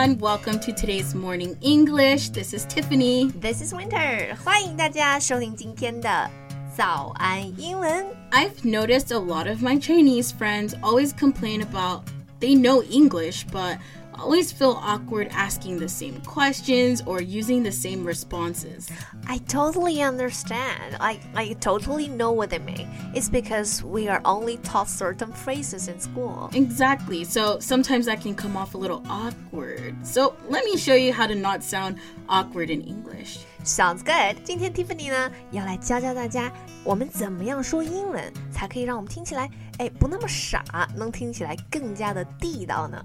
everyone. Welcome to today's morning English. This is Tiffany. This is Winter. 欢迎大家收听今天的早安英文。I've noticed a lot of my Chinese friends always complain about they know English, but always feel awkward asking the same questions or using the same responses. I totally understand. I, I totally know what they mean. It's because we are only taught certain phrases in school. Exactly. So sometimes that can come off a little awkward. So let me show you how to not sound awkward in English. Sounds good. 今天 Tiffany 呢要来教教大家，我们怎么样说英文才可以让我们听起来，哎，不那么傻，能听起来更加的地道呢？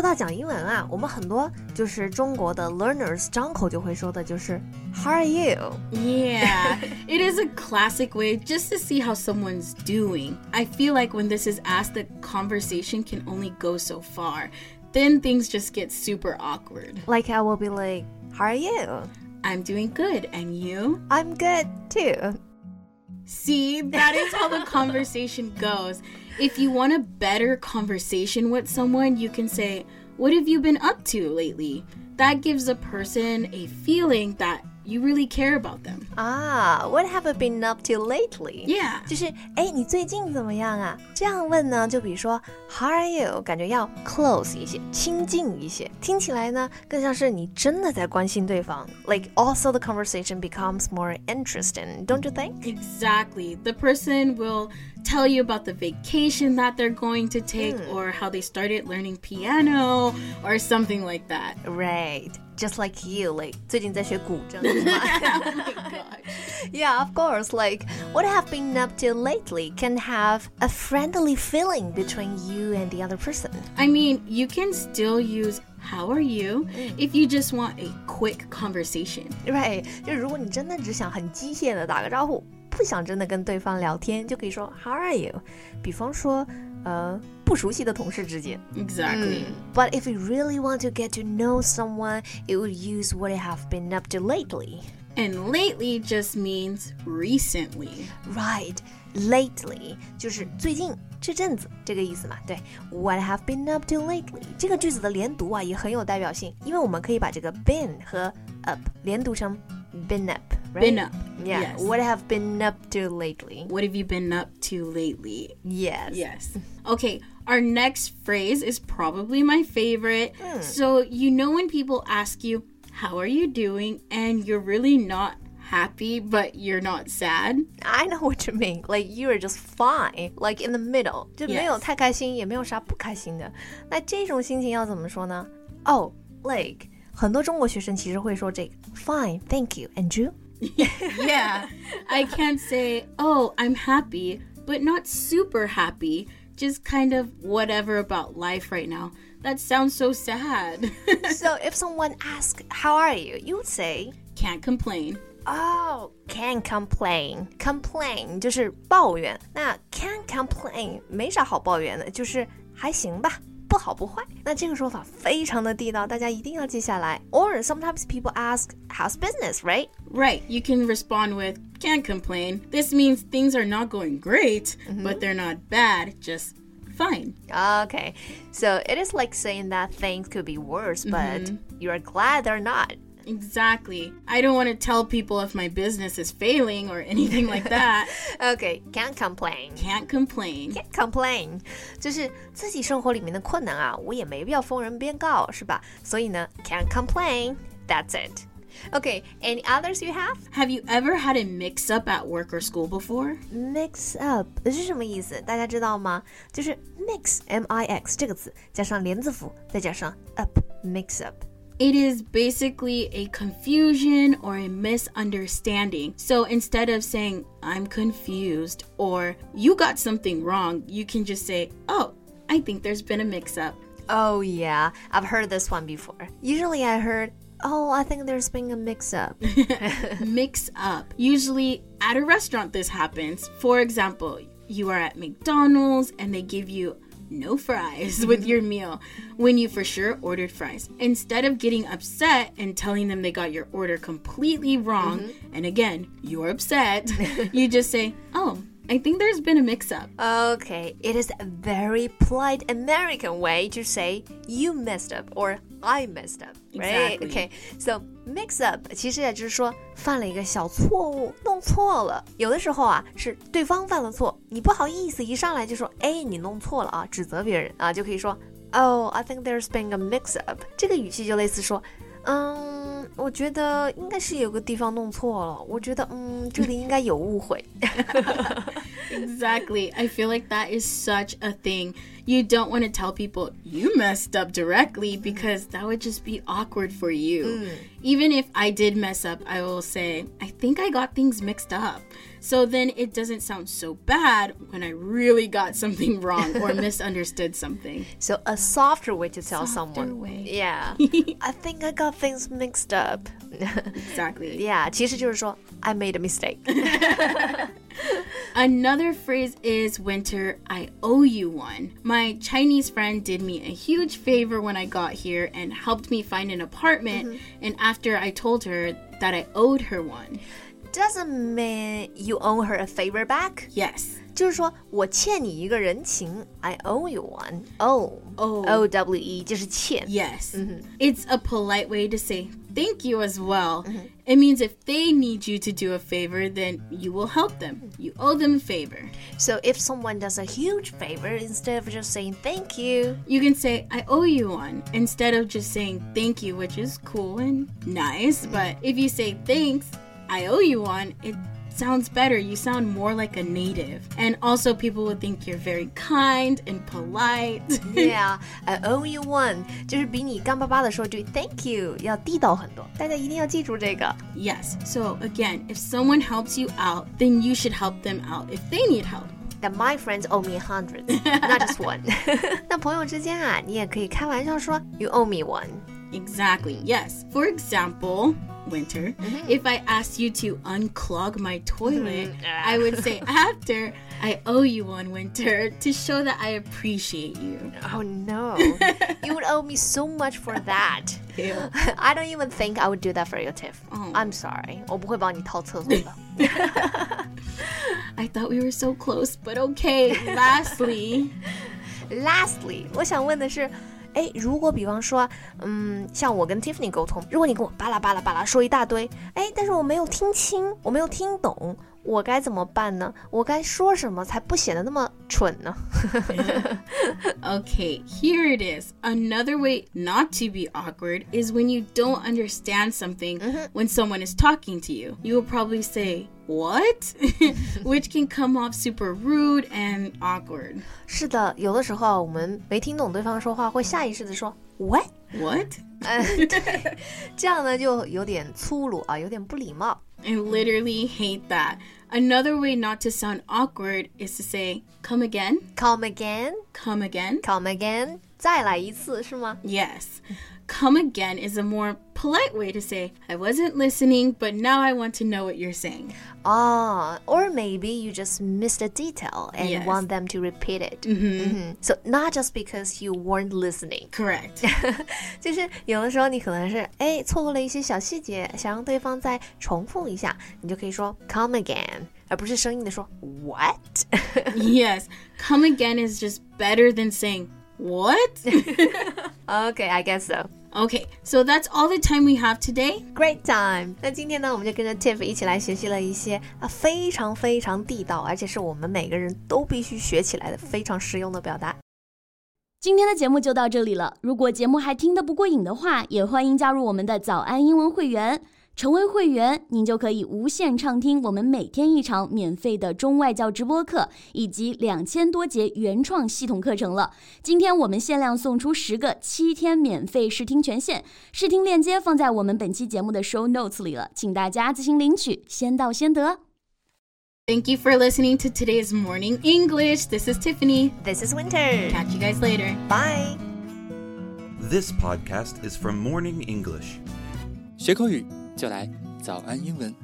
说到讲英文啊，我们很多就是中国的 learners 张口就会说的，就是 How are you? Yeah, it is a classic way just to see how someone's doing. I feel like when this is asked, the conversation can only go so far. Then things just get super awkward. Like I will be like, How are you? I'm doing good, and you? I'm good too. See, that is how the conversation goes. If you want a better conversation with someone, you can say, What have you been up to lately? That gives a person a feeling that you really care about them. Ah, what have you been up to lately? Yeah. 就是哎，你最近怎么样啊？这样问呢，就比如说 How are you？感觉要 close 一些，亲近一些，听起来呢更像是你真的在关心对方。Like also the conversation becomes more interesting, don't you think? Exactly. The person will tell you about the vacation that they're going to take or how they started learning piano or something like that. Right. Just like you, like 最近在学古筝 oh my gosh. Yeah, of course. Like, what have been up to lately can have a friendly feeling between you and the other person. I mean, you can still use how are you if you just want a quick conversation. Right，就如果你真的只想很机械的打个招呼， 不想真的跟对方聊天，就可以说 How are you？比方说，呃，不熟悉的同事之间。 Exactly. But if you really want to get to know someone, it would use what you have been up to lately. And lately just means recently. Right, lately 就是最近这阵子这个意思嘛。对，What have been up to lately 这个句子的连读啊也很有代表性，因为我们可以把这个 been 和 up 连读成 been up。 Right? Been up. Yeah. Yes. What have been up to lately? What have you been up to lately? Yes. Yes. Okay, our next phrase is probably my favorite. So, you know, when people ask you, How are you doing? and you're really not happy, but you're not sad. I know what you mean. Like you are just fine, like in the middle，就没有 Yes. 太开心，也没有啥不开心的。那这种心情要怎么说呢？哦、like 很多中国学生其实会说这个 fine, thank you, and you. yeah. I can't say, Oh, I'm happy, but not super happy. Just kind of whatever about life right now. That sounds so sad. so if someone asks how are you, you would say. Can't complain. Oh, can complain. Complain 就是抱怨。那 can complain 没啥好抱怨的，就是还行吧， 不好不坏。那这个说法非常的地道，大家一定要记下来。Or sometimes people ask how's business, right? Right, you can respond with can't complain. This means things are not going great, but they're not bad, just fine. Okay, so it is like saying that things could be worse, but you are glad they're not. Exactly. I don't want to tell people if my business is failing or anything like that. Okay, can't complain. Can't complain. Can't complain，就是自己生活里面的困难啊，我也没必要逢人便告，是吧？所以呢，can't complain. That's it. Okay, any others you have? Have you ever had a mix up at work or school before? Mix up 是什么意思？大家知道吗？就是 mix m i x 这个词加上连字符，再加上 up，mix up。 It is basically a confusion or a misunderstanding. So instead of saying, I'm confused or you got something wrong, you can just say, Oh, I think there's been a mix up. Oh yeah, I've heard this one before. Usually I heard, Oh, I think there's been a mix up. Mix up. Usually at a restaurant, this happens. For example, you are at McDonald's and they give you no fries with your meal when you for sure ordered fries. Instead of getting upset and telling them they got your order completely wrong, mm-hmm. and again, you're upset, you just say, Oh, I think there's been a mix up. Okay, it is a very polite American way to say you messed up or I messed up, right? Okay, so mix up 其实也就是说犯了一个小错误，弄错了。有的时候啊是对方犯了错，你不好意思一上来就说，哎，你弄错了啊，指责别人啊，就可以说，Oh, I think there's been a mix up。这个语气就类似说。嗯，我觉得应该是有个地方弄错了。我觉得，嗯，这里应该有误会。Exactly. I feel like that is such a thing. You don't want to tell people you messed up directly because that would just be awkward for you. Even if I did mess up, I will say, I think I got things mixed up. So then it doesn't sound so bad when I really got something wrong or misunderstood something. So a softer way to tell Softer someone. way. Yeah. I think I got things mixed up. Exactly. yeah, 其实就是说 I made a mistake. Another phrase is winter, I owe you one. My Chinese friend did me a huge favor when I got here and helped me find an apartment. And after I told her that I owed her one. Doesn't mean you owe her a favor back. Yes. 就是说我欠你一个人情，I owe you one. Oh, Oh. O W E 就是欠。 Yes. It's a polite way to say thank you as well. Mm-hmm. It means if they need you to do a favor, then you will help them. You owe them a favor. So if someone does a huge favor, instead of just saying thank you, You can say, I owe you one, instead of just saying thank you, which is cool and nice. But if you say thanks, I owe you one, it sounds better. You sound more like a native. And also, people would think you're very kind and polite. Yeah, I owe you one，就是比你干巴巴的说句 Thank you 要地道很多。大家一定要记住这个。 yes. So, again, if someone helps you out, then you should help them out if they need help. That my friends owe me hundreds, not just one 。那朋友之间啊，你也可以开玩笑说 You owe me one。 Exactly, yes. For example, Winter, if I asked you to unclog my toilet, I would say after, I owe you one, Winter, to show that I appreciate you. Oh no, you would owe me so much for that. Ew. I don't even think I would do that for you, Tiff. Oh. I'm sorry，我不会帮你掏厕所的。 I thought we were so close, but okay. Lastly, Lastly，我想问的是， 哎，如果比方说，嗯，像我跟 Tiffany 沟通，如果你跟我巴拉巴拉巴拉说一大堆，哎，但是我没有听清，我没有听懂，我该怎么办呢？我该说什么才不显得那么蠢呢？ okay, here it is. Another way not to be awkward is when you don't understand something when someone is talking to you. You will probably say, What? Which can come off super rude and awkward. 是的，有的时候我们没听懂对方说话，会下意识的说 What？ What? 嗯，对，这样呢就有点粗鲁啊，有点不礼貌。 I literally hate that. Another way not to sound awkward is to say, Come again, Come again, come again. come again，再来一次是吗？ Yes. Come again is a more polite way to say, I wasn't listening, but now I want to know what you're saying. Ah, or maybe you just missed a detail and Yes. want them to repeat it. Mm-hmm. So not just because you weren't listening. Correct. 就是有的时候你可能是哎错过了一些小细节，想让对方再重复一下，你就可以说 come again，而不是生硬的说 what。 yes. Come again is just better than saying, What? Okay, I guess so. Okay, so that's all the time we have today. Great time！那今天呢，我们就跟着 Tiff 一起来学习了一些啊非常非常地道，而且是我们每个人都必须学起来的非常实用的表达。今天的节目就到这里了。如果节目还听得不过瘾的话，也欢迎加入我们的早安英文会员。成为会员，您就可以无限畅听我们每天一场免费的中外教直播课，以及两千多节原创系统课程了。今天我们限量送出十个七天免费试听权限，试听链接放在我们本期节目的 show notes 里了，请大家自行领取，先到先得。Thank you for listening to today's Morning English. This is Tiffany. This is Winter. Catch you guys later. Bye. This podcast is from Morning English. 学口语就来早安英文。